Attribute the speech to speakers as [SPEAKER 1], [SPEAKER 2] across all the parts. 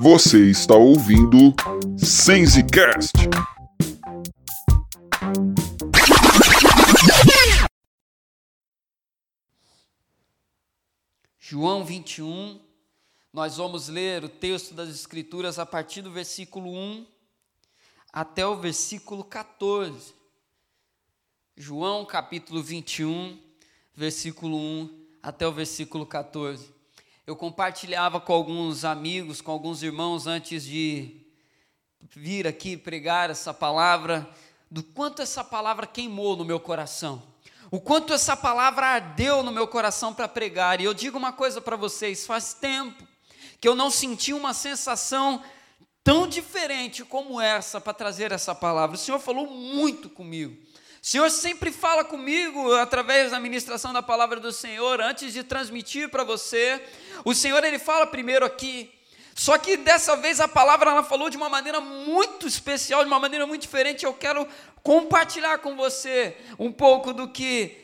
[SPEAKER 1] Você está ouvindo Sensecast.
[SPEAKER 2] João 21, nós vamos ler o texto das Escrituras a partir do versículo 1 até o versículo 14. João capítulo 21, versículo 1 até o versículo 14. Eu compartilhava com alguns amigos, com alguns irmãos antes de vir aqui pregar essa palavra, do quanto essa palavra queimou no meu coração o quanto essa palavra ardeu no meu coração para pregar. E eu digo uma coisa para vocês: faz tempo que eu não senti uma sensação tão diferente como essa para trazer essa palavra. O Senhor falou muito comigo. Senhor sempre fala comigo através da ministração da palavra do Senhor, antes de transmitir para você. O Senhor ele fala primeiro aqui. Só que dessa vez a palavra ela falou de uma maneira muito especial, de uma maneira muito diferente. Eu quero compartilhar com você um pouco do que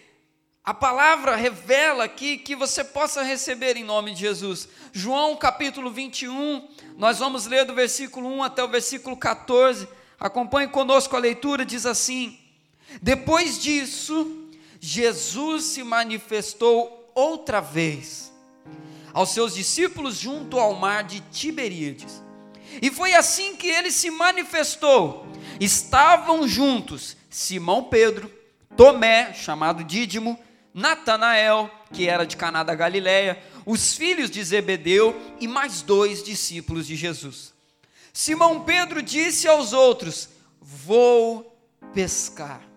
[SPEAKER 2] a palavra revela aqui que você possa receber em nome de Jesus. João capítulo 21, nós vamos ler do versículo 1 até o versículo 14. Acompanhe conosco a leitura, diz assim: Depois disso, Jesus se manifestou outra vez aos seus discípulos junto ao mar de Tiberíades. E foi assim que ele se manifestou estavam juntos Simão Pedro, Tomé, chamado Dídimo, Natanael, que era de Caná da Galileia, os filhos de Zebedeu e mais dois discípulos de Jesus. Simão Pedro disse aos outros: Vou pescar.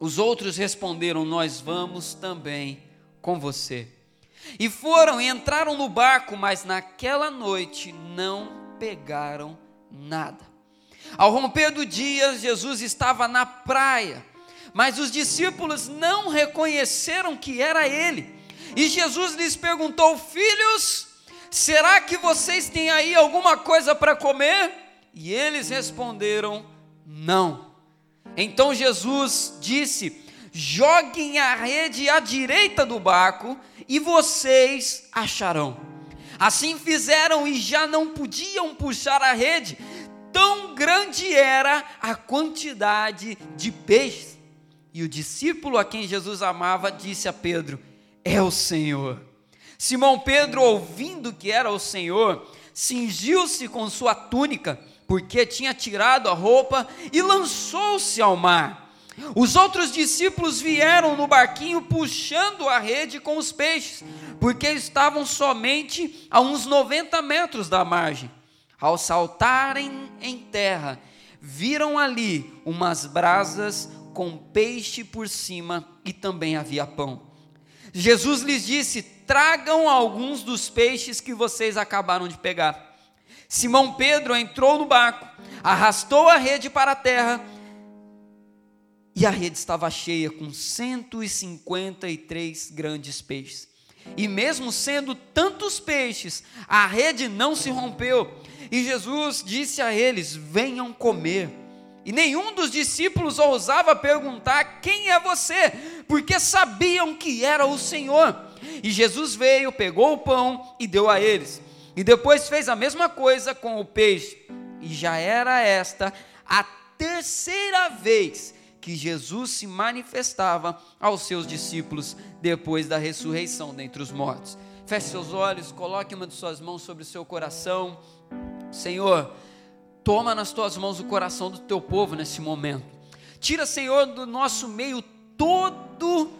[SPEAKER 2] Os outros responderam: Nós vamos também com você. E foram e entraram no barco, mas naquela noite não pegaram nada. Ao romper do dia, Jesus estava na praia, mas os discípulos não reconheceram que era ele. E Jesus lhes perguntou: Filhos, será que vocês têm aí alguma coisa para comer? E eles responderam: Não. Então Jesus disse: Joguem a rede à direita do barco e vocês acharão. Assim fizeram e já não podiam puxar a rede, tão grande era a quantidade de peixes. E o discípulo a quem Jesus amava disse a Pedro: É o Senhor. Simão Pedro, ouvindo que era o Senhor, cingiu-se com sua túnica, porque tinha tirado a roupa, e lançou-se ao mar. Os outros discípulos vieram no barquinho puxando a rede com os peixes, porque estavam somente a uns 90 metros da margem. Ao saltarem em terra, viram ali umas brasas com peixe por cima e também havia pão. Jesus lhes disse: Tragam alguns dos peixes que vocês acabaram de pegar. Simão Pedro entrou no barco, arrastou a rede para a terra e a rede estava cheia com 153 grandes peixes. E mesmo sendo tantos peixes, a rede não se rompeu e Jesus disse a eles: Venham comer. E nenhum dos discípulos ousava perguntar: Quem é você? Porque sabiam que era o Senhor. E Jesus veio, pegou o pão e deu a eles. E depois fez a mesma coisa com o peixe. E já era esta a terceira vez que Jesus se manifestava aos seus discípulos depois da ressurreição dentre os mortos. Feche seus olhos, coloque uma de suas mãos sobre o seu coração. Senhor, toma nas tuas mãos o coração do teu povo nesse momento. Tira, Senhor, do nosso meio todo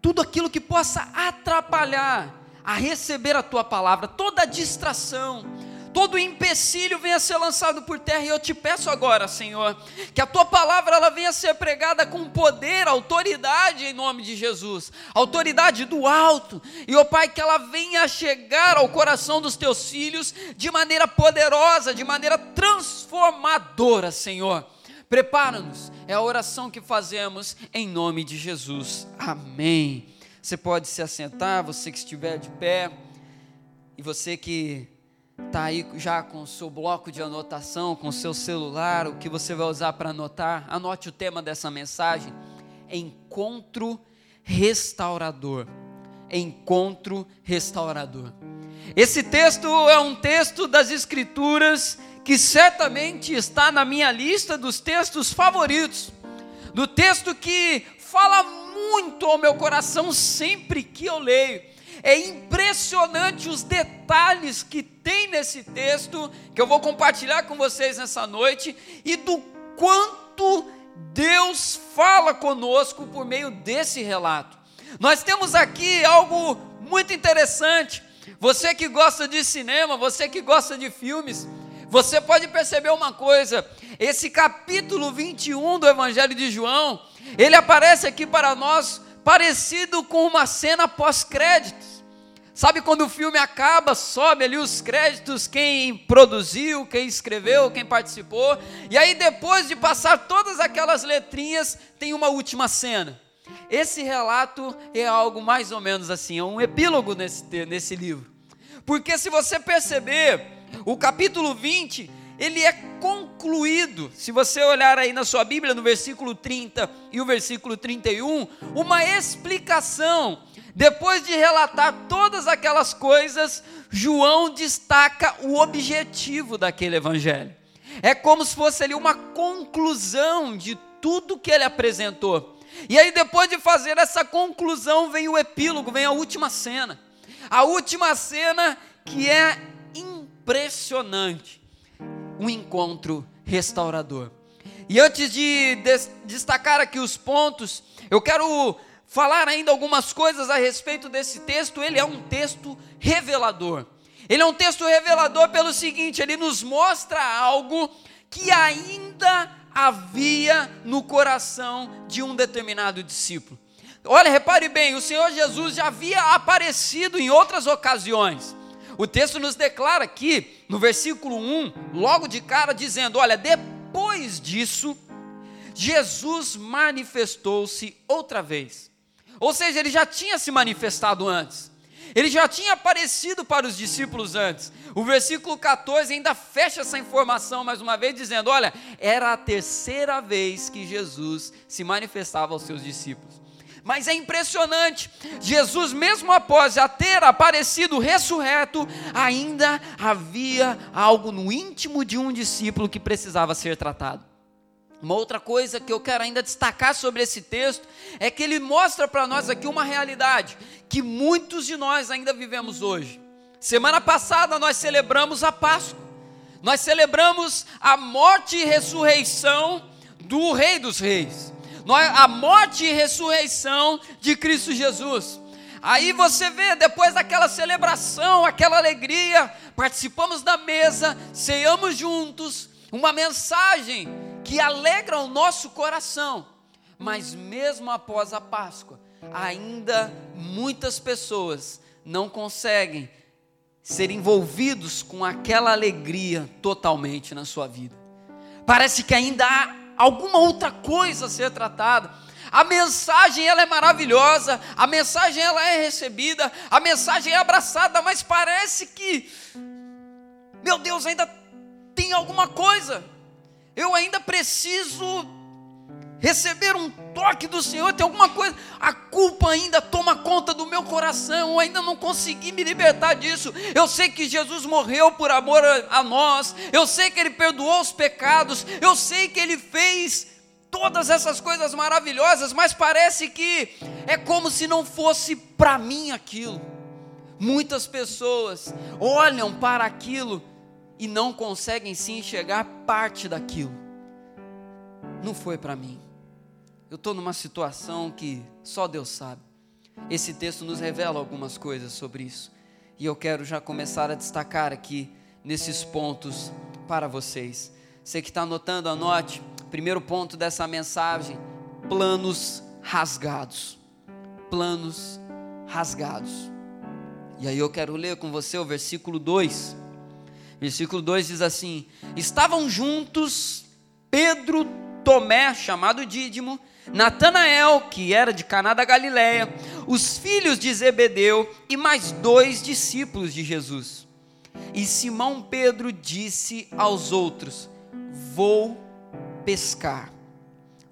[SPEAKER 2] tudo aquilo que possa atrapalhar a receber a tua palavra, toda distração, todo empecilho venha ser lançado por terra. E eu te peço agora, Senhor, que a tua palavra ela venha ser pregada com poder, autoridade em nome de Jesus, autoridade do alto. E, ó Pai, que ela venha chegar ao coração dos teus filhos de maneira poderosa, de maneira transformadora, Senhor. Prepara-nos, é a oração que fazemos em nome de Jesus. Amém. Você pode se assentar, você que estiver de pé, e você que Está aí já com o seu bloco de anotação, com o seu celular, o que você vai usar para anotar. Anote o tema dessa mensagem: Encontro restaurador. Encontro restaurador. Esse texto é um texto das Escrituras que certamente está na minha lista dos textos favoritos, do texto que fala muito ao meu coração sempre que eu leio. É impressionante os detalhes que tem nesse texto, que eu vou compartilhar com vocês nessa noite, e do quanto Deus fala conosco por meio desse relato. Nós temos aqui algo muito interessante. Você que gosta de cinema, você que gosta de filmes, você pode perceber uma coisa: esse capítulo 21 do Evangelho de João, ele aparece aqui para nós parecido com uma cena pós-créditos. Sabe quando o filme acaba, sobe ali os créditos, quem produziu, quem escreveu, quem participou, e aí depois de passar todas aquelas letrinhas, tem uma última cena. Esse relato é algo mais ou menos assim, é um epílogo nesse, nesse livro. Porque se você perceber, o capítulo 20, ele é concluído, se você olhar aí na sua Bíblia, no versículo 30 e o versículo 31, uma explicação depois de relatar todas aquelas coisas, João destaca o objetivo daquele evangelho. É como se fosse ali uma conclusão de tudo que ele apresentou. E aí, depois de fazer essa conclusão, vem o epílogo, vem a última cena. A última cena que é impressionante um encontro restaurador. E antes de destacar aqui os pontos, eu quero falar ainda algumas coisas a respeito desse texto, ele é um texto revelador. Ele é um texto revelador pelo seguinte: ele nos mostra algo que ainda havia no coração de um determinado discípulo. Olha, repare bem, o Senhor Jesus já havia aparecido em outras ocasiões. O texto nos declara aqui, no versículo 1, logo de cara, dizendo: Olha, depois disso, Jesus manifestou-se outra vez ou seja, ele já tinha se manifestado antes. Ele já tinha aparecido para os discípulos antes. O versículo 14 ainda fecha essa informação mais uma vez, dizendo: Olha, era a terceira vez que Jesus se manifestava aos seus discípulos. Mas é impressionante, Jesus, mesmo após já ter aparecido ressurreto, ainda havia algo no íntimo de um discípulo que precisava ser tratado. Uma outra coisa que eu quero ainda destacar sobre esse texto é que ele mostra para nós aqui uma realidade que muitos de nós ainda vivemos hoje. Semana passada nós celebramos a Páscoa, nós celebramos a morte e ressurreição do Rei dos Reis, a morte e ressurreição de Cristo Jesus. Aí você vê, depois daquela celebração, aquela alegria, participamos da mesa, ceamos juntos, uma mensagem que alegra o nosso coração. Mas mesmo após a Páscoa, ainda muitas pessoas não conseguem ser envolvidos com aquela alegria totalmente na sua vida. Parece que ainda há alguma outra coisa a ser tratada. A mensagem ela é maravilhosa, a mensagem ela é recebida, a mensagem é abraçada, mas parece que meu Deus, ainda tem alguma coisa eu ainda preciso receber um toque do Senhor, tem alguma coisa, a culpa ainda toma conta do meu coração, eu ainda não consegui me libertar disso. Eu sei que Jesus morreu por amor a, a nós, eu sei que Ele perdoou os pecados, eu sei que Ele fez todas essas coisas maravilhosas, mas parece que é como se não fosse para mim aquilo. Muitas pessoas olham para aquilo e não conseguem se enxergar parte daquilo. Não foi para mim. Eu estou numa situação que só Deus sabe. Esse texto nos revela algumas coisas sobre isso. E eu quero já começar a destacar aqui nesses pontos para vocês. Você que está anotando, anote. Primeiro ponto dessa mensagem: planos rasgados. Planos rasgados. E aí eu quero ler com você o versículo 2 Versículo 2 diz assim: Estavam juntos Pedro, Tomé, chamado Dídimo, Natanael, que era de Caná da Galiléia, os filhos de Zebedeu e mais dois discípulos de Jesus. E Simão Pedro disse aos outros: Vou pescar.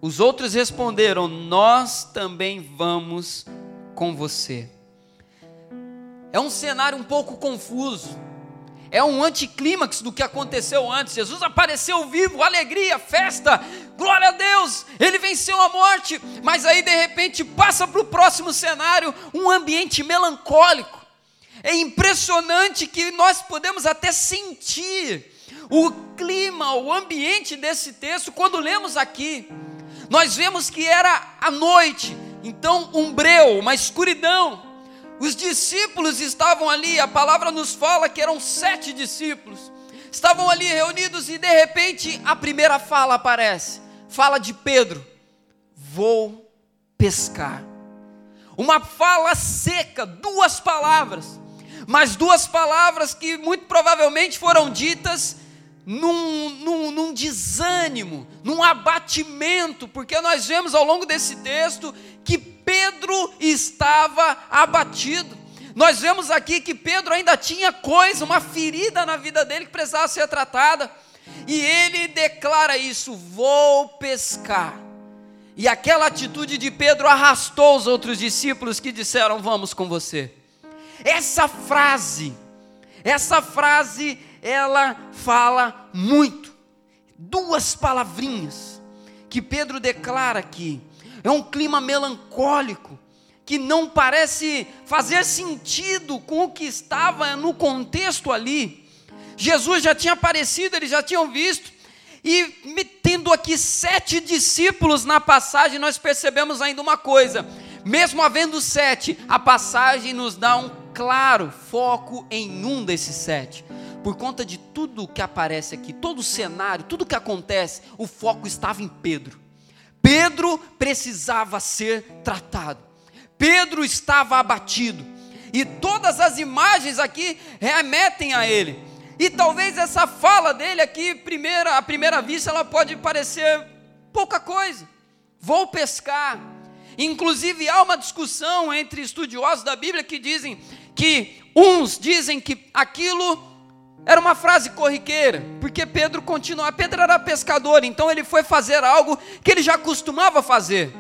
[SPEAKER 2] Os outros responderam: Nós também vamos com você. é um cenário um pouco confuso. É um anticlímax do que aconteceu antes. Jesus apareceu vivo, alegria, festa, glória a Deus, ele venceu a morte. Mas aí de repente passa para o próximo cenário um ambiente melancólico. É impressionante que nós podemos até sentir o clima, o ambiente desse texto quando lemos aqui. Nós vemos que era a noite, então um breu, uma escuridão. Os discípulos estavam ali, a palavra nos fala que eram sete discípulos, estavam ali reunidos e de repente a primeira fala aparece fala de Pedro: Vou pescar. Uma fala seca, duas palavras, mas duas palavras que muito provavelmente foram ditas num, num, num, desânimo, num abatimento, porque nós vemos ao longo desse texto que Pedro estava abatido. Nós vemos aqui que Pedro ainda tinha coisa, uma ferida na vida dele que precisava ser tratada. E ele declara isso: vou pescar. E aquela atitude de Pedro arrastou os outros discípulos que disseram: Vamos com você. Essa frase, essa frase, ela fala muito. Duas palavrinhas que Pedro declara aqui. É um clima melancólico que não parece fazer sentido com o que estava no contexto ali. Jesus já tinha aparecido, eles já tinham visto, e tendo aqui sete discípulos na passagem, nós percebemos ainda uma coisa: mesmo havendo sete, a passagem nos dá um claro foco em um desses sete. Por conta de tudo que aparece aqui, todo o cenário, tudo que acontece, o foco estava em Pedro. Pedro precisava ser tratado. Pedro estava abatido. E todas as imagens aqui remetem a ele. E talvez essa fala dele aqui, primeira, à primeira vista, ela pode parecer pouca coisa. Vou pescar. Inclusive há uma discussão entre estudiosos da Bíblia que dizem que uns dizem que aquilo era uma frase corriqueira, porque Pedro continuava, Pedro era pescador, então ele foi fazer algo que ele já costumava fazer.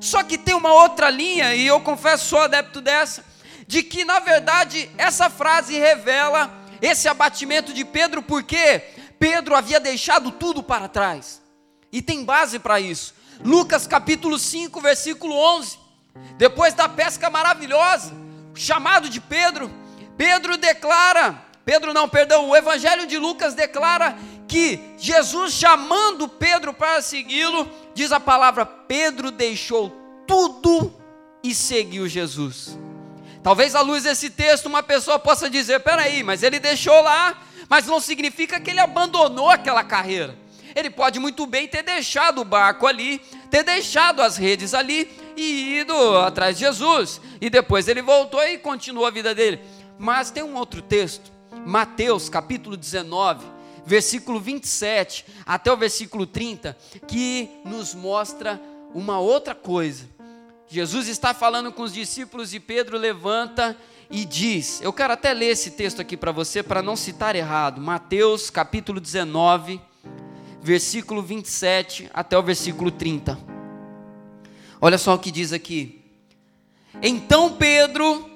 [SPEAKER 2] Só que tem uma outra linha, e eu confesso sou adepto dessa, de que na verdade essa frase revela esse abatimento de Pedro, porque Pedro havia deixado tudo para trás. E tem base para isso. Lucas capítulo 5, versículo 11. Depois da pesca maravilhosa, chamado de Pedro, Pedro declara, Pedro não, perdão, o evangelho de Lucas declara que Jesus chamando Pedro para segui-lo, diz a palavra: Pedro deixou tudo e seguiu Jesus. Talvez à luz desse texto uma pessoa possa dizer: peraí, mas ele deixou lá, mas não significa que ele abandonou aquela carreira. Ele pode muito bem ter deixado o barco ali, ter deixado as redes ali e ido atrás de Jesus. E depois ele voltou e continuou a vida dele. Mas tem um outro texto, Mateus capítulo 19, versículo 27 até o versículo 30, que nos mostra uma outra coisa. Jesus está falando com os discípulos e Pedro levanta e diz: Eu quero até ler esse texto aqui para você, para não citar errado. Mateus capítulo 19, versículo 27 até o versículo 30. Olha só o que diz aqui. Então Pedro,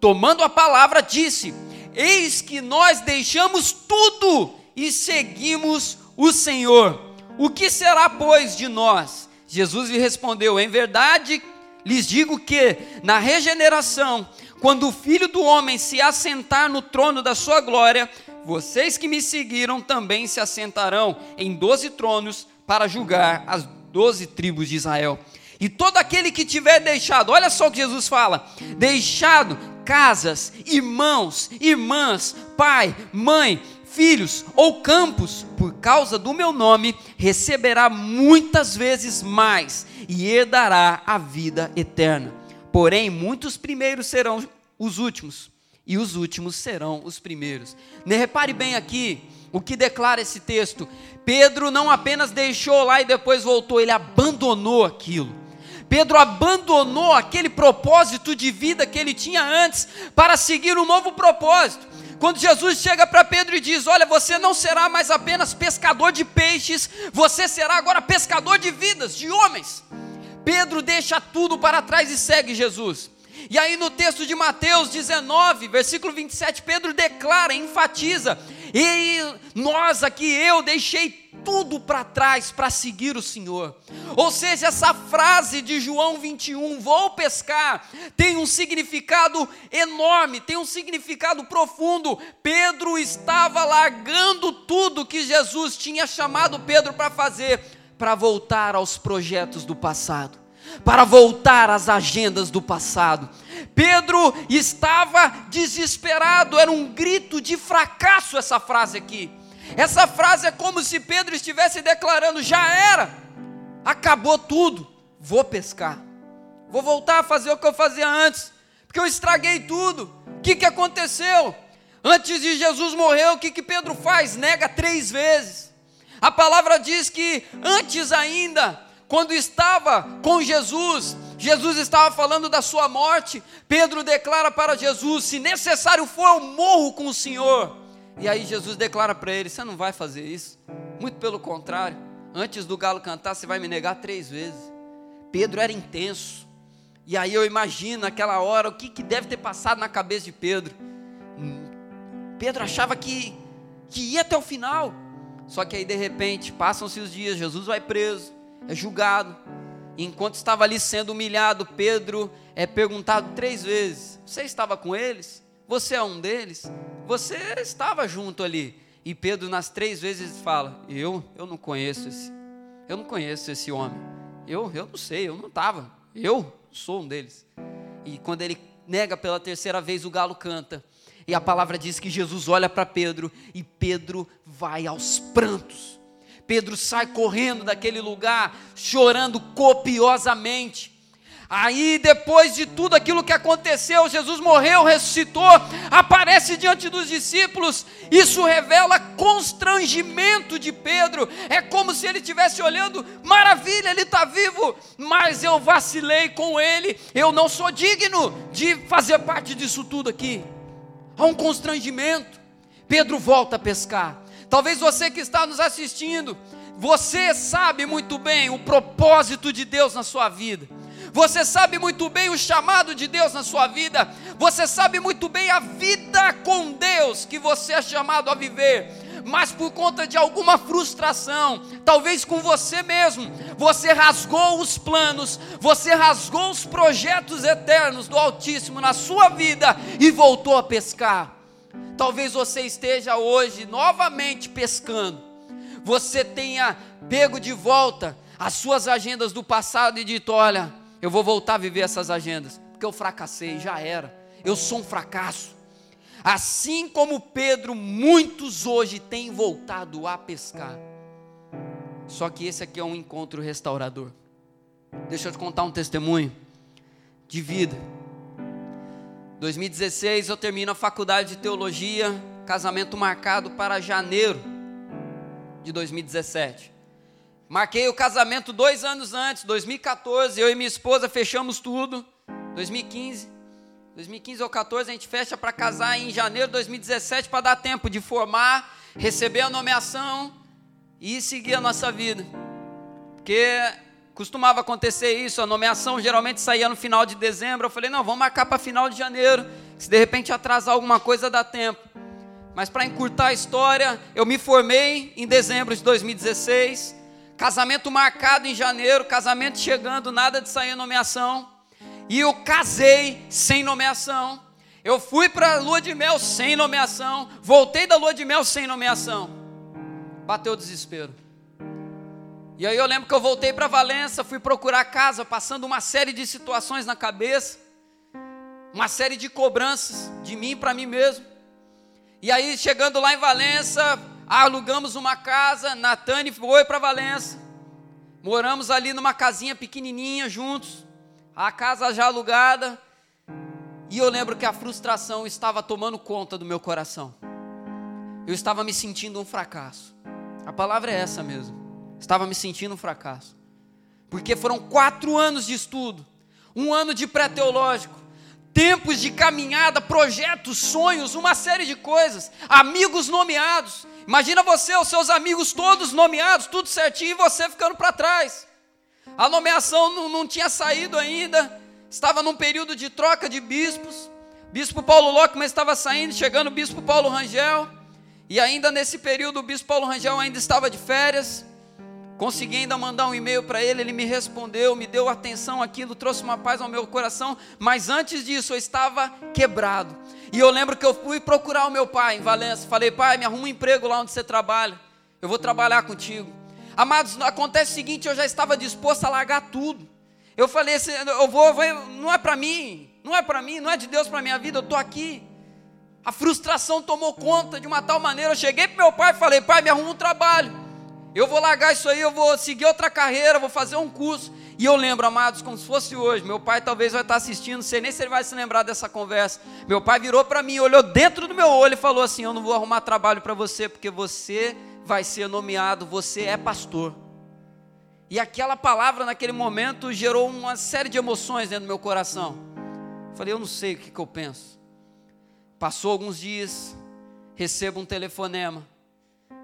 [SPEAKER 2] tomando a palavra, disse: Eis que nós deixamos tudo e seguimos o Senhor. O que será, pois, de nós? Jesus lhe respondeu: Em verdade lhes digo que, na regeneração, quando o Filho do Homem se assentar no trono da sua glória, vocês que me seguiram também se assentarão em doze tronos para julgar as doze tribos de Israel. E todo aquele que tiver deixado, olha só o que Jesus fala: deixado casas, irmãos, irmãs, pai, mãe, filhos ou campos, por causa do meu nome, receberá muitas vezes mais e herdará a vida eterna. Porém, muitos primeiros serão os últimos, e os últimos serão os primeiros. Repare bem aqui o que declara esse texto. Pedro não apenas deixou lá e depois voltou, ele abandonou aquilo. Pedro abandonou aquele propósito de vida que ele tinha antes para seguir um novo propósito. Quando Jesus chega para Pedro e diz: Olha, você não será mais apenas pescador de peixes, você será agora pescador de vidas, de homens. Pedro deixa tudo para trás e segue Jesus. E aí no texto de Mateus 19, versículo 27, Pedro declara, enfatiza: "E nós aqui eu deixei tudo para trás para seguir o Senhor. Ou seja, essa frase de João 21, vou pescar, tem um significado enorme, tem um significado profundo. Pedro estava largando tudo que Jesus tinha chamado Pedro para fazer, para voltar aos projetos do passado, para voltar às agendas do passado. Pedro estava desesperado, era um grito de fracasso essa frase aqui. Essa frase é como se Pedro estivesse declarando: já era, acabou tudo, vou pescar, vou voltar a fazer o que eu fazia antes, porque eu estraguei tudo. O que, que aconteceu? Antes de Jesus morrer, o que, que Pedro faz? Nega três vezes. A palavra diz que antes ainda, quando estava com Jesus, Jesus estava falando da sua morte. Pedro declara para Jesus: se necessário for, eu morro com o Senhor. E aí Jesus declara para ele: Você não vai fazer isso. Muito pelo contrário, antes do galo cantar, você vai me negar três vezes. Pedro era intenso. E aí eu imagino naquela hora o que, que deve ter passado na cabeça de Pedro. Pedro achava que, que ia até o final. Só que aí de repente passam-se os dias, Jesus vai preso, é julgado. Enquanto estava ali sendo humilhado, Pedro é perguntado três vezes: Você estava com eles? Você é um deles? Você estava junto ali. E Pedro, nas três vezes, fala: Eu, eu não conheço esse, eu não conheço esse homem. Eu, eu não sei, eu não estava. Eu sou um deles. E quando ele nega pela terceira vez, o galo canta. E a palavra diz que Jesus olha para Pedro e Pedro vai aos prantos. Pedro sai correndo daquele lugar, chorando copiosamente. Aí, depois de tudo aquilo que aconteceu, Jesus morreu, ressuscitou, aparece diante dos discípulos. Isso revela constrangimento de Pedro. É como se ele estivesse olhando, maravilha, ele está vivo, mas eu vacilei com ele. Eu não sou digno de fazer parte disso tudo aqui. Há um constrangimento. Pedro volta a pescar. Talvez você que está nos assistindo, você sabe muito bem o propósito de Deus na sua vida. Você sabe muito bem o chamado de Deus na sua vida. Você sabe muito bem a vida com Deus que você é chamado a viver mas por conta de alguma frustração, talvez com você mesmo, você rasgou os planos, você rasgou os projetos eternos do Altíssimo na sua vida e voltou a pescar. Talvez você esteja hoje novamente pescando, você tenha pego de volta as suas agendas do passado e dito: olha, eu vou voltar a viver essas agendas, porque eu fracassei, já era. Eu sou um fracasso. Assim como Pedro, muitos hoje têm voltado a pescar. Só que esse aqui é um encontro restaurador. Deixa eu te contar um testemunho de vida. 2016 eu termino a faculdade de teologia, casamento marcado para janeiro de 2017. Marquei o casamento dois anos antes, 2014. Eu e minha esposa fechamos tudo. 2015. 2015 ou 14 a gente fecha para casar em janeiro de 2017 para dar tempo de formar, receber a nomeação e seguir a nossa vida. Porque costumava acontecer isso, a nomeação geralmente saía no final de dezembro. Eu falei, não, vamos marcar para final de janeiro. Se de repente atrasar alguma coisa, dá tempo. Mas para encurtar a história, eu me formei em dezembro de 2016. Casamento marcado em janeiro, casamento chegando, nada de sair nomeação. E eu casei sem nomeação. Eu fui para a lua de mel sem nomeação. Voltei da lua de mel sem nomeação. Bateu o desespero. E aí eu lembro que eu voltei para Valença, fui procurar casa, passando uma série de situações na cabeça, uma série de cobranças de mim para mim mesmo. E aí chegando lá em Valença, alugamos uma casa, Natane foi para Valença. Moramos ali numa casinha pequenininha juntos, a casa já alugada. E eu lembro que a frustração estava tomando conta do meu coração. Eu estava me sentindo um fracasso. A palavra é essa mesmo. Estava me sentindo um fracasso. Porque foram quatro anos de estudo, um ano de pré-teológico, tempos de caminhada, projetos, sonhos, uma série de coisas, amigos nomeados. Imagina você, os seus amigos todos nomeados, tudo certinho, e você ficando para trás. A nomeação não, não tinha saído ainda. estava num período de troca de bispos. Bispo Paulo Lockman estava saindo, chegando o bispo Paulo Rangel. E ainda nesse período o bispo Paulo Rangel ainda estava de férias. Consegui ainda mandar um e-mail para ele, ele me respondeu, me deu atenção aquilo, trouxe uma paz ao meu coração, mas antes disso eu estava quebrado. E eu lembro que eu fui procurar o meu pai em Valença, falei: "Pai, me arruma um emprego lá onde você trabalha. Eu vou trabalhar contigo". Amados, acontece o seguinte, eu já estava disposto a largar tudo. Eu falei assim, eu vou, vou não é para mim, não é para mim, não é de Deus para minha vida, eu estou aqui. A frustração tomou conta de uma tal maneira. Eu cheguei para meu pai e falei: pai, me arruma um trabalho. Eu vou largar isso aí, eu vou seguir outra carreira, vou fazer um curso. E eu lembro, amados, como se fosse hoje. Meu pai talvez vai estar assistindo, não sei nem se ele vai se lembrar dessa conversa. Meu pai virou para mim, olhou dentro do meu olho e falou assim: Eu não vou arrumar trabalho para você, porque você vai ser nomeado, você é pastor. E aquela palavra naquele momento gerou uma série de emoções dentro do meu coração. Falei, eu não sei o que, que eu penso. Passou alguns dias, recebo um telefonema.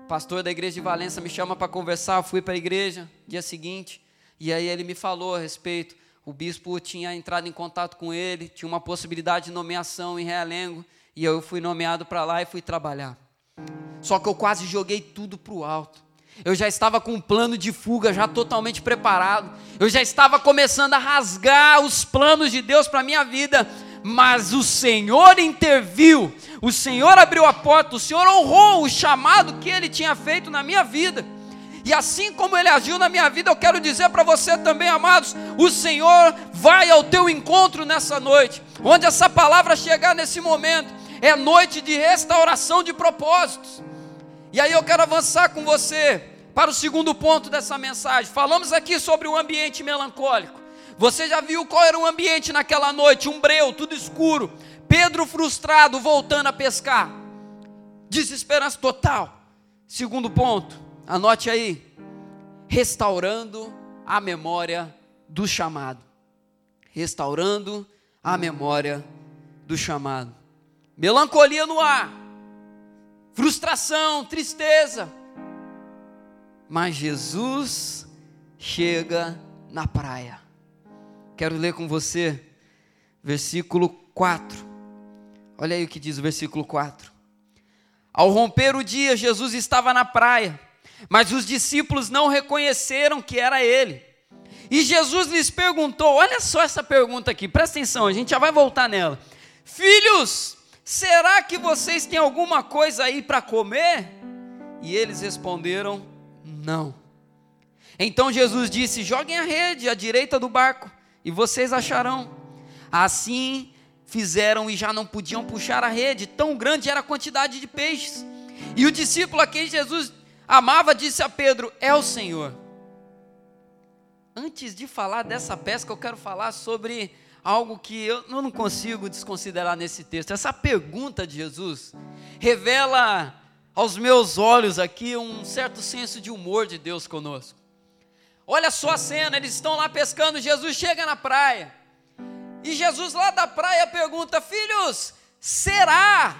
[SPEAKER 2] Pastor da igreja de Valença me chama para conversar. Eu fui para a igreja dia seguinte. E aí ele me falou a respeito. O bispo tinha entrado em contato com ele, tinha uma possibilidade de nomeação em Realengo. E eu fui nomeado para lá e fui trabalhar. Só que eu quase joguei tudo para o alto. Eu já estava com um plano de fuga já totalmente preparado. Eu já estava começando a rasgar os planos de Deus para minha vida. Mas o Senhor interviu, o Senhor abriu a porta, o Senhor honrou o chamado que Ele tinha feito na minha vida. E assim como Ele agiu na minha vida, eu quero dizer para você também, amados: o Senhor vai ao teu encontro nessa noite, onde essa palavra chegar nesse momento, é noite de restauração de propósitos. E aí eu quero avançar com você para o segundo ponto dessa mensagem. Falamos aqui sobre o ambiente melancólico. Você já viu qual era o ambiente naquela noite? Um breu, tudo escuro. Pedro frustrado, voltando a pescar. Desesperança total. Segundo ponto, anote aí. Restaurando a memória do chamado. Restaurando a memória do chamado. Melancolia no ar frustração, tristeza. Mas Jesus chega na praia. Quero ler com você versículo 4. Olha aí o que diz o versículo 4. Ao romper o dia, Jesus estava na praia, mas os discípulos não reconheceram que era ele. E Jesus lhes perguntou: olha só essa pergunta aqui, presta atenção, a gente já vai voltar nela. Filhos, Será que vocês têm alguma coisa aí para comer? E eles responderam: Não. Então Jesus disse: Joguem a rede à direita do barco e vocês acharão. Assim fizeram e já não podiam puxar a rede, tão grande era a quantidade de peixes. E o discípulo a quem Jesus amava disse a Pedro: É o Senhor. Antes de falar dessa pesca, eu quero falar sobre algo que eu não consigo desconsiderar nesse texto. Essa pergunta de Jesus revela aos meus olhos aqui um certo senso de humor de Deus conosco. Olha só a cena, eles estão lá pescando, Jesus chega na praia. E Jesus lá da praia pergunta: Filhos, será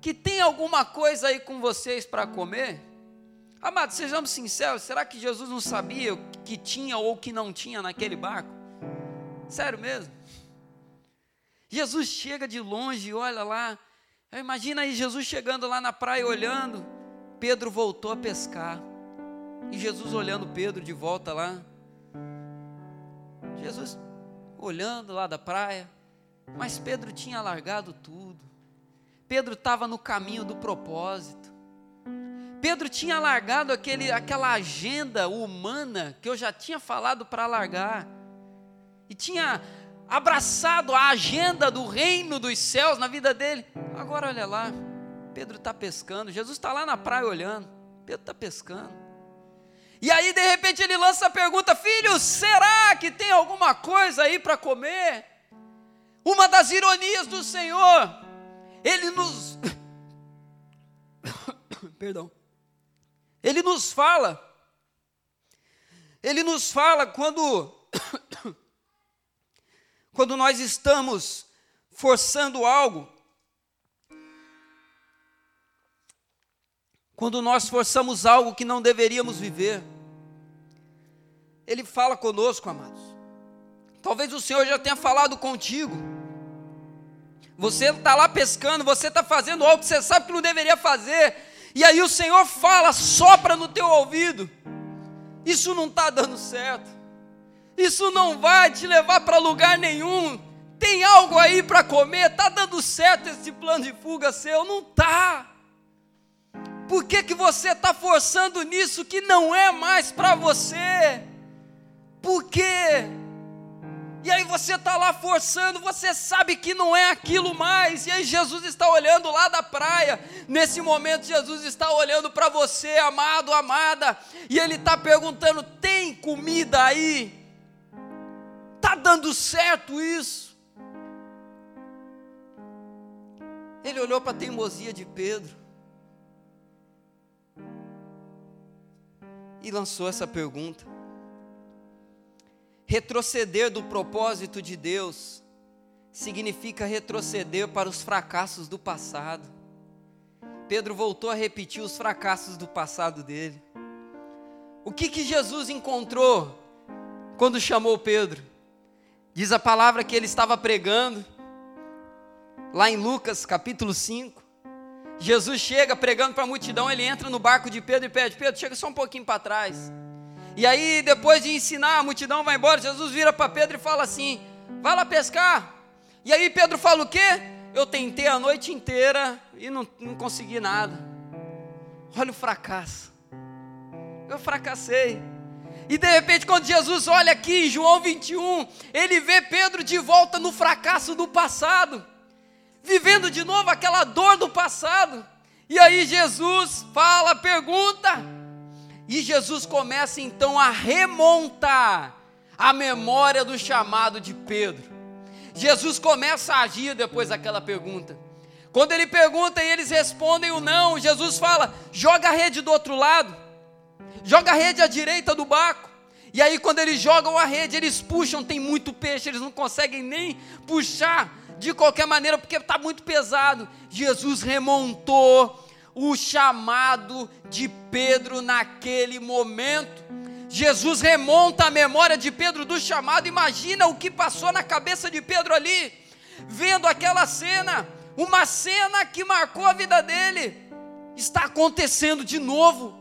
[SPEAKER 2] que tem alguma coisa aí com vocês para comer? Amados, sejamos sinceros, será que Jesus não sabia o que tinha ou o que não tinha naquele barco? Sério mesmo? Jesus chega de longe, olha lá. Imagina aí Jesus chegando lá na praia olhando. Pedro voltou a pescar. E Jesus olhando Pedro de volta lá. Jesus olhando lá da praia. Mas Pedro tinha largado tudo. Pedro estava no caminho do propósito. Pedro tinha largado aquele, aquela agenda humana que eu já tinha falado para largar. E tinha abraçado a agenda do reino dos céus na vida dele. Agora olha lá, Pedro está pescando, Jesus está lá na praia olhando, Pedro está pescando. E aí de repente ele lança a pergunta: Filho, será que tem alguma coisa aí para comer? Uma das ironias do Senhor, ele nos. Perdão. Ele nos fala, ele nos fala quando quando nós estamos forçando algo, quando nós forçamos algo que não deveríamos viver, Ele fala conosco, amados. Talvez o Senhor já tenha falado contigo. Você está lá pescando, você está fazendo algo que você sabe que não deveria fazer, e aí o Senhor fala, sopra no teu ouvido. Isso não está dando certo. Isso não vai te levar para lugar nenhum. Tem algo aí para comer? Está dando certo esse plano de fuga seu? Não está. Por que, que você está forçando nisso que não é mais para você? Por quê? E aí você está lá forçando, você sabe que não é aquilo mais. E aí Jesus está olhando lá da praia. Nesse momento, Jesus está olhando para você, amado, amada. E Ele está perguntando: tem comida aí? Está dando certo isso? Ele olhou para a teimosia de Pedro. E lançou essa pergunta Retroceder do propósito de Deus significa retroceder para os fracassos do passado. Pedro voltou a repetir os fracassos do passado dele. O que que Jesus encontrou quando chamou Pedro? Diz a palavra que ele estava pregando, lá em Lucas capítulo 5. Jesus chega pregando para a multidão, ele entra no barco de Pedro e pede: Pedro, chega só um pouquinho para trás. E aí, depois de ensinar, a multidão vai embora. Jesus vira para Pedro e fala assim: Vai lá pescar. E aí, Pedro fala o quê? Eu tentei a noite inteira e não, não consegui nada. Olha o fracasso. Eu fracassei. E de repente, quando Jesus olha aqui em João 21, ele vê Pedro de volta no fracasso do passado, vivendo de novo aquela dor do passado. E aí Jesus fala, pergunta: e Jesus começa então a remontar a memória do chamado de Pedro. Jesus começa a agir depois daquela pergunta. Quando ele pergunta e eles respondem o não, Jesus fala: joga a rede do outro lado, joga a rede à direita do barco. E aí, quando eles jogam a rede, eles puxam, tem muito peixe, eles não conseguem nem puxar de qualquer maneira, porque está muito pesado. Jesus remontou o chamado de Pedro naquele momento. Jesus remonta a memória de Pedro do chamado, imagina o que passou na cabeça de Pedro ali, vendo aquela cena, uma cena que marcou a vida dele, está acontecendo de novo.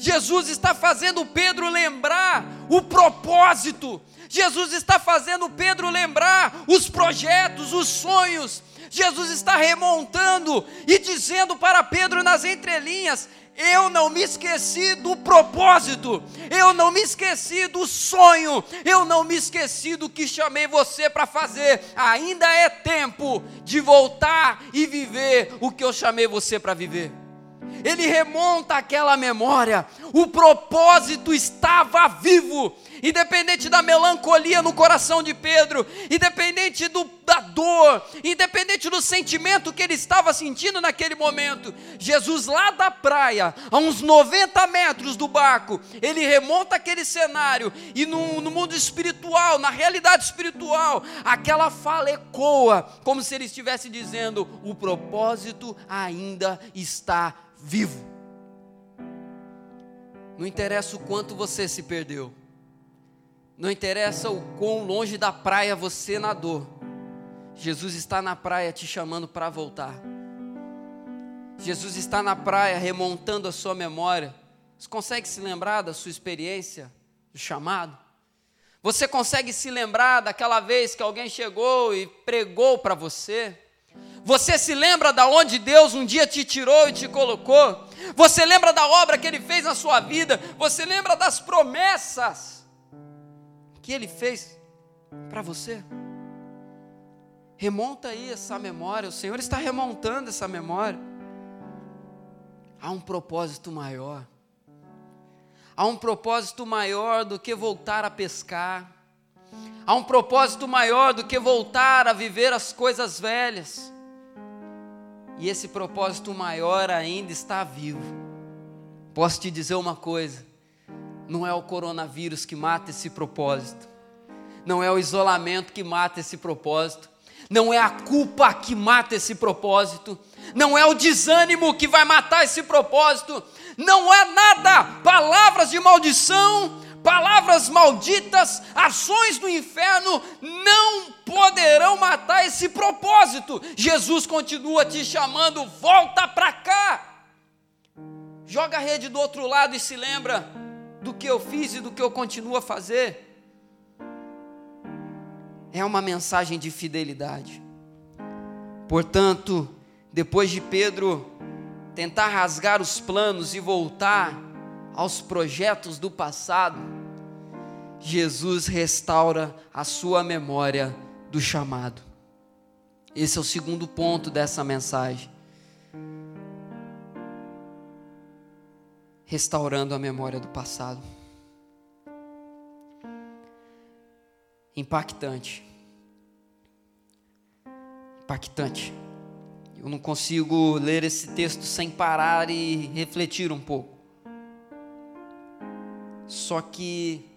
[SPEAKER 2] Jesus está fazendo Pedro lembrar o propósito, Jesus está fazendo Pedro lembrar os projetos, os sonhos, Jesus está remontando e dizendo para Pedro nas entrelinhas: eu não me esqueci do propósito, eu não me esqueci do sonho, eu não me esqueci do que chamei você para fazer. Ainda é tempo de voltar e viver o que eu chamei você para viver. Ele remonta aquela memória, o propósito estava vivo, independente da melancolia no coração de Pedro, independente do, da dor, independente do sentimento que ele estava sentindo naquele momento, Jesus lá da praia, a uns 90 metros do barco, ele remonta aquele cenário e no, no mundo espiritual, na realidade espiritual, aquela fala ecoa, como se ele estivesse dizendo: o propósito ainda está vivo. Não interessa o quanto você se perdeu. Não interessa o quão longe da praia você nadou. Jesus está na praia te chamando para voltar. Jesus está na praia remontando a sua memória. Você consegue se lembrar da sua experiência, do chamado? Você consegue se lembrar daquela vez que alguém chegou e pregou para você? Você se lembra da onde Deus um dia te tirou e te colocou? Você lembra da obra que Ele fez na sua vida? Você lembra das promessas? que Ele fez para você. Remonta aí essa memória, o Senhor está remontando essa memória. Há um propósito maior. Há um propósito maior do que voltar a pescar. Há um propósito maior do que voltar a viver as coisas velhas. E esse propósito maior ainda está vivo. Posso te dizer uma coisa: não é o coronavírus que mata esse propósito, não é o isolamento que mata esse propósito, não é a culpa que mata esse propósito, não é o desânimo que vai matar esse propósito, não é nada, palavras de maldição, palavras malditas, ações do inferno não poderão matar esse propósito. Jesus continua te chamando, volta para cá. Joga a rede do outro lado e se lembra do que eu fiz e do que eu continuo a fazer. É uma mensagem de fidelidade. Portanto, depois de Pedro tentar rasgar os planos e voltar aos projetos do passado, Jesus restaura a sua memória do chamado. Esse é o segundo ponto dessa mensagem. Restaurando a memória do passado. Impactante. Impactante. Eu não consigo ler esse texto sem parar e refletir um pouco. Só que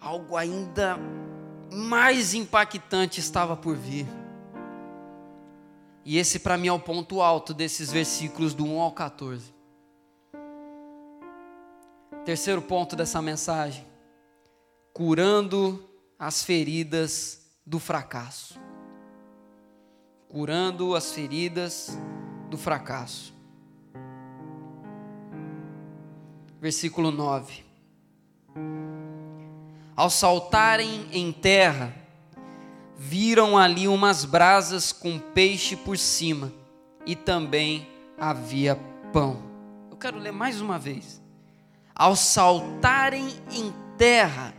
[SPEAKER 2] algo ainda mais impactante estava por vir. E esse para mim é o ponto alto desses versículos do 1 ao 14. Terceiro ponto dessa mensagem: curando as feridas do fracasso curando as feridas do fracasso. Versículo 9. Ao saltarem em terra, viram ali umas brasas com peixe por cima, e também havia pão. Eu quero ler mais uma vez. Ao saltarem em terra,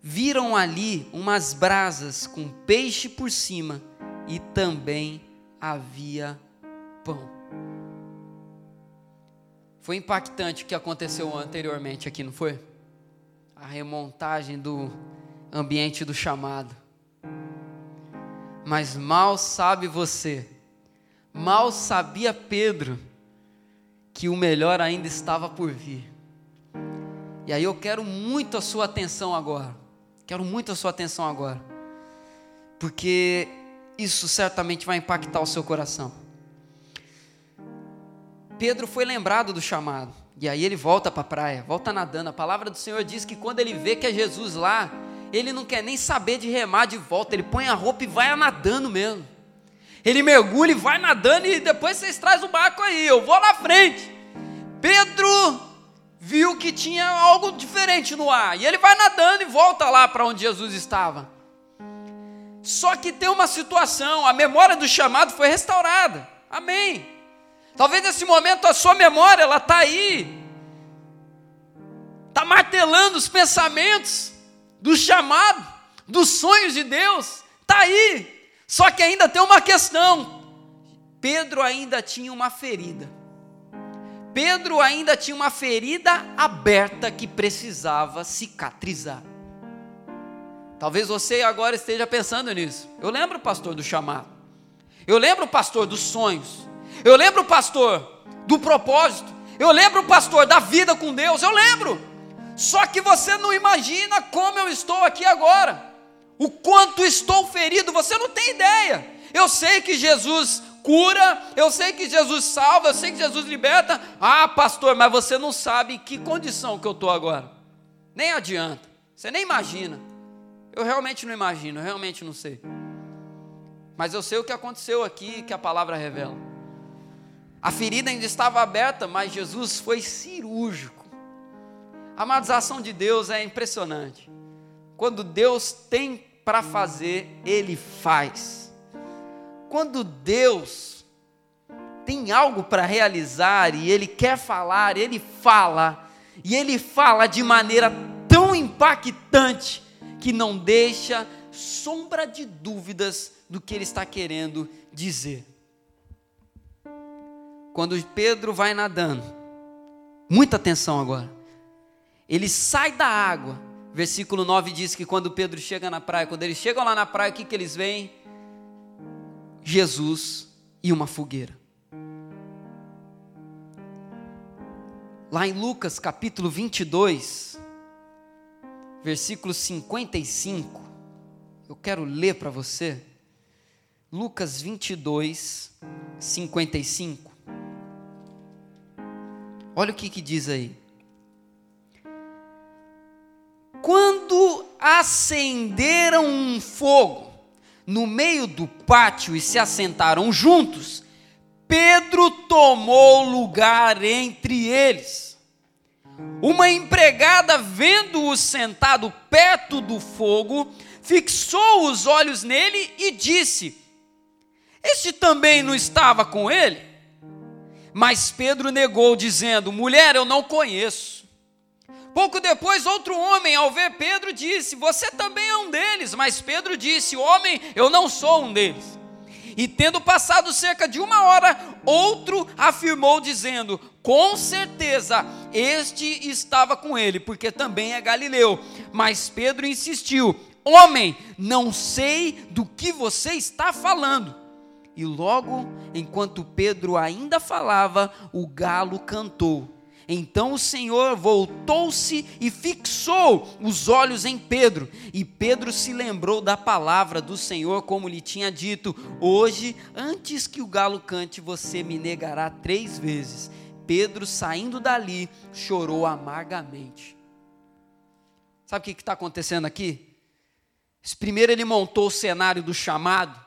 [SPEAKER 2] viram ali umas brasas com peixe por cima e também havia pão. Foi impactante o que aconteceu anteriormente aqui, não foi? A remontagem do ambiente do chamado. Mas mal sabe você, mal sabia Pedro, que o melhor ainda estava por vir. E aí eu quero muito a sua atenção agora. Quero muito a sua atenção agora, porque isso certamente vai impactar o seu coração. Pedro foi lembrado do chamado, e aí ele volta para a praia, volta nadando. A palavra do Senhor diz que quando ele vê que é Jesus lá, ele não quer nem saber de remar de volta, ele põe a roupa e vai nadando mesmo. Ele mergulha e vai nadando, e depois vocês trazem o barco aí, eu vou na frente. Pedro viu que tinha algo diferente no ar. E ele vai nadando e volta lá para onde Jesus estava. Só que tem uma situação, a memória do chamado foi restaurada. Amém. Talvez nesse momento a sua memória ela está aí, está martelando os pensamentos do chamado, dos sonhos de Deus, está aí. Só que ainda tem uma questão. Pedro ainda tinha uma ferida. Pedro ainda tinha uma ferida aberta que precisava cicatrizar. Talvez você agora esteja pensando nisso. Eu lembro, pastor, do chamado. Eu lembro, pastor, dos sonhos. Eu lembro, pastor, do propósito. Eu lembro, pastor, da vida com Deus. Eu lembro. Só que você não imagina como eu estou aqui agora. O quanto estou ferido, você não tem ideia. Eu sei que Jesus cura, eu sei que Jesus salva, eu sei que Jesus liberta. Ah, pastor, mas você não sabe que condição que eu estou agora. Nem adianta, você nem imagina. Eu realmente não imagino, eu realmente não sei. Mas eu sei o que aconteceu aqui, que a palavra revela. A ferida ainda estava aberta, mas Jesus foi cirúrgico. A ação de Deus é impressionante. Quando Deus tem para fazer, Ele faz quando Deus tem algo para realizar e Ele quer falar, Ele fala, e Ele fala de maneira tão impactante que não deixa sombra de dúvidas do que Ele está querendo dizer. Quando Pedro vai nadando, muita atenção agora, ele sai da água. Versículo 9 diz que quando Pedro chega na praia, quando eles chegam lá na praia, o que, que eles veem? Jesus e uma fogueira. Lá em Lucas capítulo 22, versículo 55, eu quero ler para você. Lucas 22, 55. Olha o que, que diz aí. acenderam um fogo no meio do pátio e se assentaram juntos, Pedro tomou lugar entre eles. Uma empregada, vendo-o sentado perto do fogo, fixou os olhos nele e disse: Este também não estava com ele? Mas Pedro negou, dizendo: Mulher, eu não conheço. Pouco depois, outro homem, ao ver Pedro, disse: Você também é um deles. Mas Pedro disse: Homem, eu não sou um deles. E tendo passado cerca de uma hora, outro afirmou, dizendo: Com certeza este estava com ele, porque também é galileu. Mas Pedro insistiu: Homem, não sei do que você está falando. E logo, enquanto Pedro ainda falava, o galo cantou. Então o Senhor voltou-se e fixou os olhos em Pedro, e Pedro se lembrou da palavra do Senhor, como lhe tinha dito: Hoje, antes que o galo cante, você me negará três vezes. Pedro, saindo dali, chorou amargamente. Sabe o que está acontecendo aqui? Primeiro ele montou o cenário do chamado,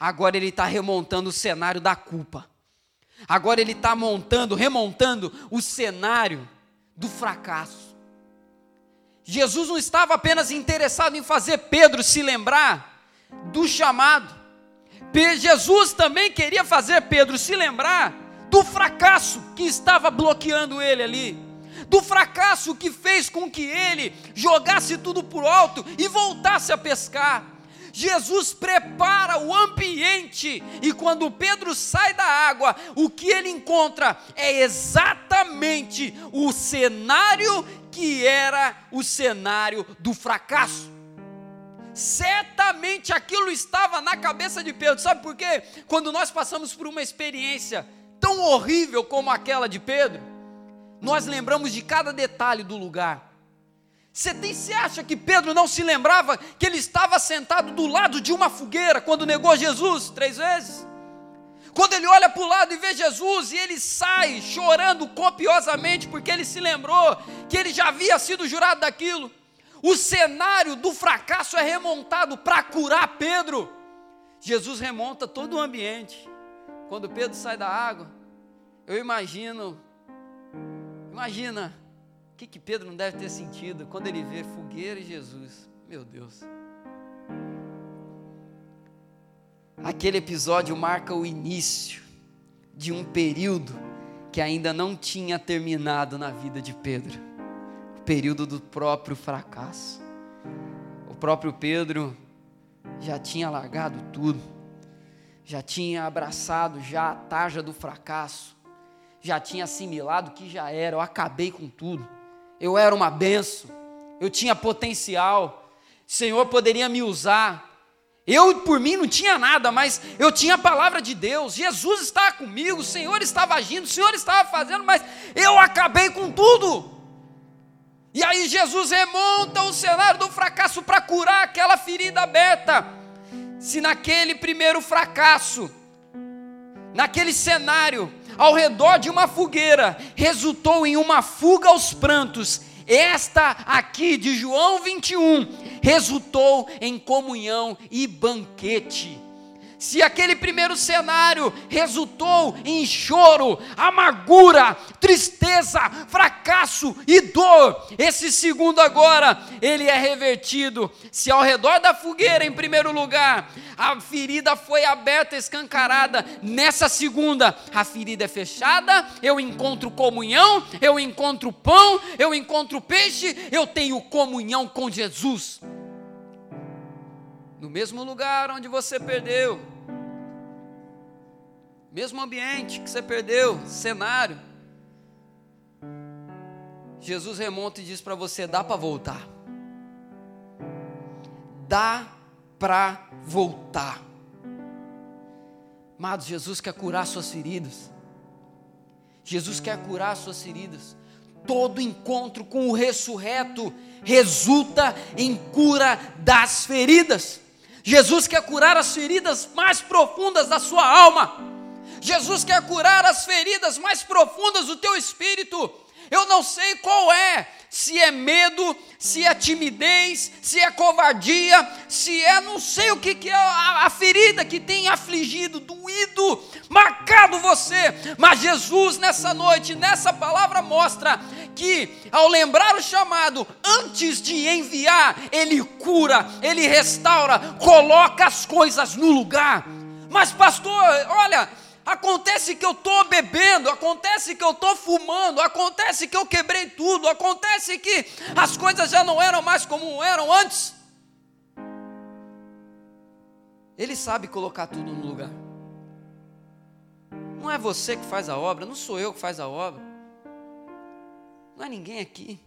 [SPEAKER 2] agora ele está remontando o cenário da culpa. Agora ele está montando, remontando o cenário do fracasso. Jesus não estava apenas interessado em fazer Pedro se lembrar do chamado. Jesus também queria fazer Pedro se lembrar do fracasso que estava bloqueando ele ali do fracasso que fez com que ele jogasse tudo por alto e voltasse a pescar. Jesus prepara o ambiente, e quando Pedro sai da água, o que ele encontra é exatamente o cenário que era o cenário do fracasso. Certamente aquilo estava na cabeça de Pedro, sabe por quê? Quando nós passamos por uma experiência tão horrível como aquela de Pedro, nós lembramos de cada detalhe do lugar. Você, tem, acha que Pedro não se lembrava que ele estava sentado do lado de uma fogueira quando negou Jesus três vezes? Quando ele olha para o lado e vê Jesus e ele sai chorando copiosamente porque ele se lembrou que ele já havia sido jurado daquilo. O cenário do fracasso é remontado para curar Pedro. Jesus remonta todo o ambiente. Quando Pedro sai da água, eu imagino Imagina que, que Pedro não deve ter sentido quando ele vê fogueira e Jesus. Meu Deus. Aquele episódio marca o início de um período que ainda não tinha terminado na vida de Pedro o período do próprio fracasso. O próprio Pedro já tinha largado tudo, já tinha abraçado já a tarja do fracasso, já tinha assimilado que já era, eu acabei com tudo. Eu era uma benção, eu tinha potencial, o Senhor poderia me usar. Eu, por mim, não tinha nada, mas eu tinha a palavra de Deus, Jesus estava comigo, o Senhor estava agindo, o Senhor estava fazendo, mas eu acabei com tudo. E aí Jesus remonta o cenário do fracasso para curar aquela ferida aberta. Se naquele primeiro fracasso, naquele cenário, ao redor de uma fogueira, resultou em uma fuga aos prantos. Esta aqui de João 21 resultou em comunhão e banquete. Se aquele primeiro cenário resultou em choro, amargura, tristeza, fracasso e dor, esse segundo agora, ele é revertido. Se ao redor da fogueira, em primeiro lugar, a ferida foi aberta, escancarada, nessa segunda, a ferida é fechada, eu encontro comunhão, eu encontro pão, eu encontro peixe, eu tenho comunhão com Jesus no mesmo lugar onde você perdeu, mesmo ambiente que você perdeu, cenário. Jesus remonta e diz para você: dá para voltar. Dá para voltar. Amados, Jesus quer curar suas feridas. Jesus quer curar suas feridas. Todo encontro com o ressurreto resulta em cura das feridas. Jesus quer curar as feridas mais profundas da sua alma. Jesus quer curar as feridas mais profundas do teu espírito. Eu não sei qual é, se é medo, se é timidez, se é covardia, se é não sei o que, que é a, a ferida que tem afligido, doído, marcado você. Mas Jesus, nessa noite, nessa palavra, mostra que, ao lembrar o chamado, antes de enviar, Ele cura, Ele restaura, coloca as coisas no lugar. Mas, pastor, olha, Acontece que eu estou bebendo, acontece que eu estou fumando, acontece que eu quebrei tudo, acontece que as coisas já não eram mais como eram antes. Ele sabe colocar tudo no lugar. Não é você que faz a obra, não sou eu que faz a obra. Não é ninguém aqui.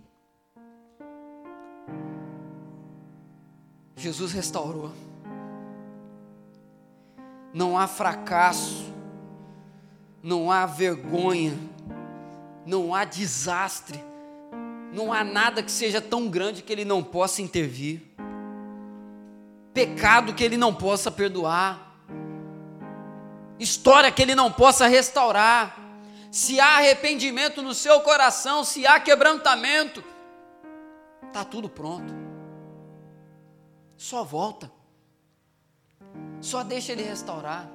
[SPEAKER 2] Jesus restaurou. Não há fracasso não há vergonha, não há desastre, não há nada que seja tão grande que Ele não possa intervir, pecado que Ele não possa perdoar, história que Ele não possa restaurar. Se há arrependimento no seu coração, se há quebrantamento, está tudo pronto. Só volta, só deixa Ele restaurar.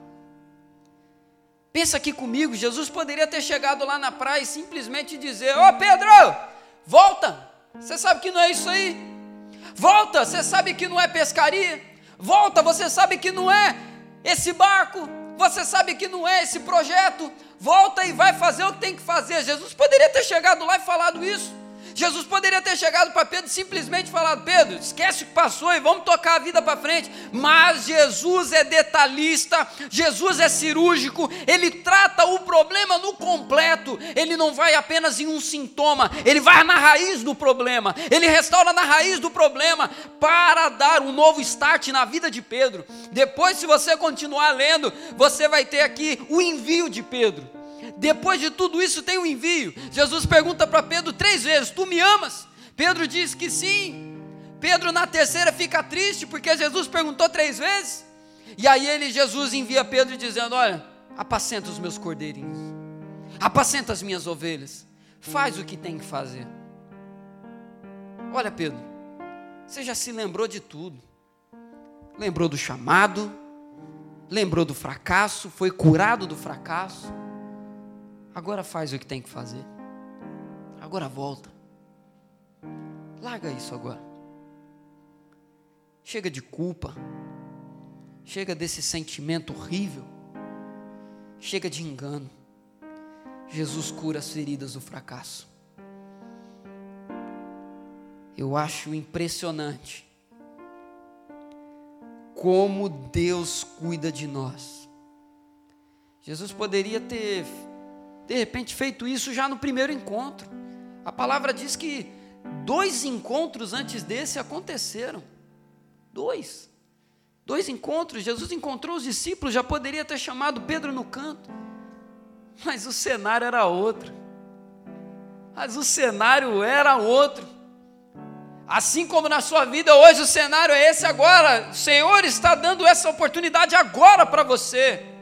[SPEAKER 2] Pensa aqui comigo, Jesus poderia ter chegado lá na praia e simplesmente dizer: Ô oh, Pedro, volta! Você sabe que não é isso aí? Volta, você sabe que não é pescaria? Volta, você sabe que não é esse barco? Você sabe que não é esse projeto? Volta e vai fazer o que tem que fazer. Jesus poderia ter chegado lá e falado isso. Jesus poderia ter chegado para Pedro e simplesmente falado: Pedro, esquece o que passou e vamos tocar a vida para frente. Mas Jesus é detalhista, Jesus é cirúrgico, ele trata o problema no completo. Ele não vai apenas em um sintoma, ele vai na raiz do problema, ele restaura na raiz do problema para dar um novo start na vida de Pedro. Depois, se você continuar lendo, você vai ter aqui o envio de Pedro. Depois de tudo isso, tem um envio. Jesus pergunta para Pedro três vezes: Tu me amas? Pedro diz que sim. Pedro, na terceira, fica triste porque Jesus perguntou três vezes. E aí ele, Jesus, envia Pedro dizendo: Olha, apacenta os meus cordeirinhos, apacenta as minhas ovelhas, faz o que tem que fazer. Olha, Pedro, você já se lembrou de tudo. Lembrou do chamado, lembrou do fracasso, foi curado do fracasso Agora faz o que tem que fazer. Agora volta. Larga isso agora. Chega de culpa. Chega desse sentimento horrível. Chega de engano. Jesus cura as feridas do fracasso. Eu acho impressionante como Deus cuida de nós. Jesus poderia ter de repente feito isso já no primeiro encontro. A palavra diz que dois encontros antes desse aconteceram. Dois. Dois encontros. Jesus encontrou os discípulos, já poderia ter chamado Pedro no canto. Mas o cenário era outro. Mas o cenário era outro. Assim como na sua vida hoje o cenário é esse agora. O Senhor está dando essa oportunidade agora para você.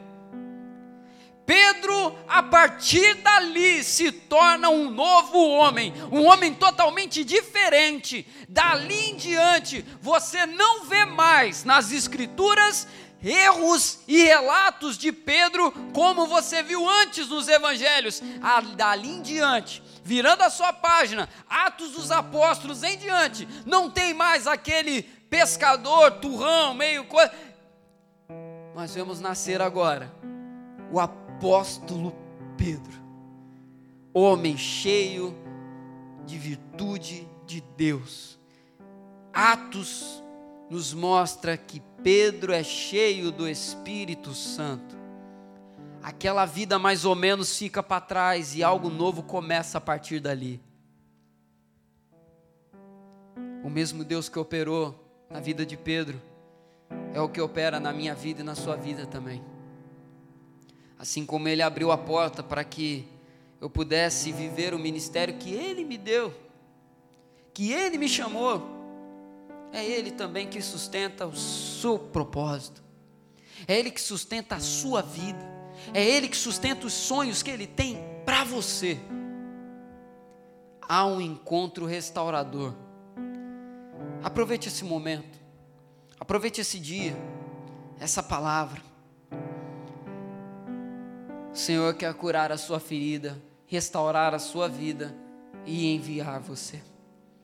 [SPEAKER 2] Pedro, a partir dali, se torna um novo homem, um homem totalmente diferente. Dali em diante, você não vê mais nas Escrituras erros e relatos de Pedro como você viu antes nos evangelhos. Dali em diante, virando a sua página, Atos dos Apóstolos em diante, não tem mais aquele pescador, turrão, meio coisa. Nós vemos nascer agora o apóstolo apóstolo Pedro, homem cheio de virtude de Deus. Atos nos mostra que Pedro é cheio do Espírito Santo. Aquela vida mais ou menos fica para trás e algo novo começa a partir dali. O mesmo Deus que operou na vida de Pedro é o que opera na minha vida e na sua vida também. Assim como Ele abriu a porta para que eu pudesse viver o ministério que Ele me deu, que Ele me chamou, é Ele também que sustenta o seu propósito, é Ele que sustenta a sua vida, é Ele que sustenta os sonhos que Ele tem para você. há um encontro restaurador. Aproveite esse momento, aproveite esse dia, essa palavra. O Senhor quer curar a sua ferida, restaurar a sua vida e enviar você.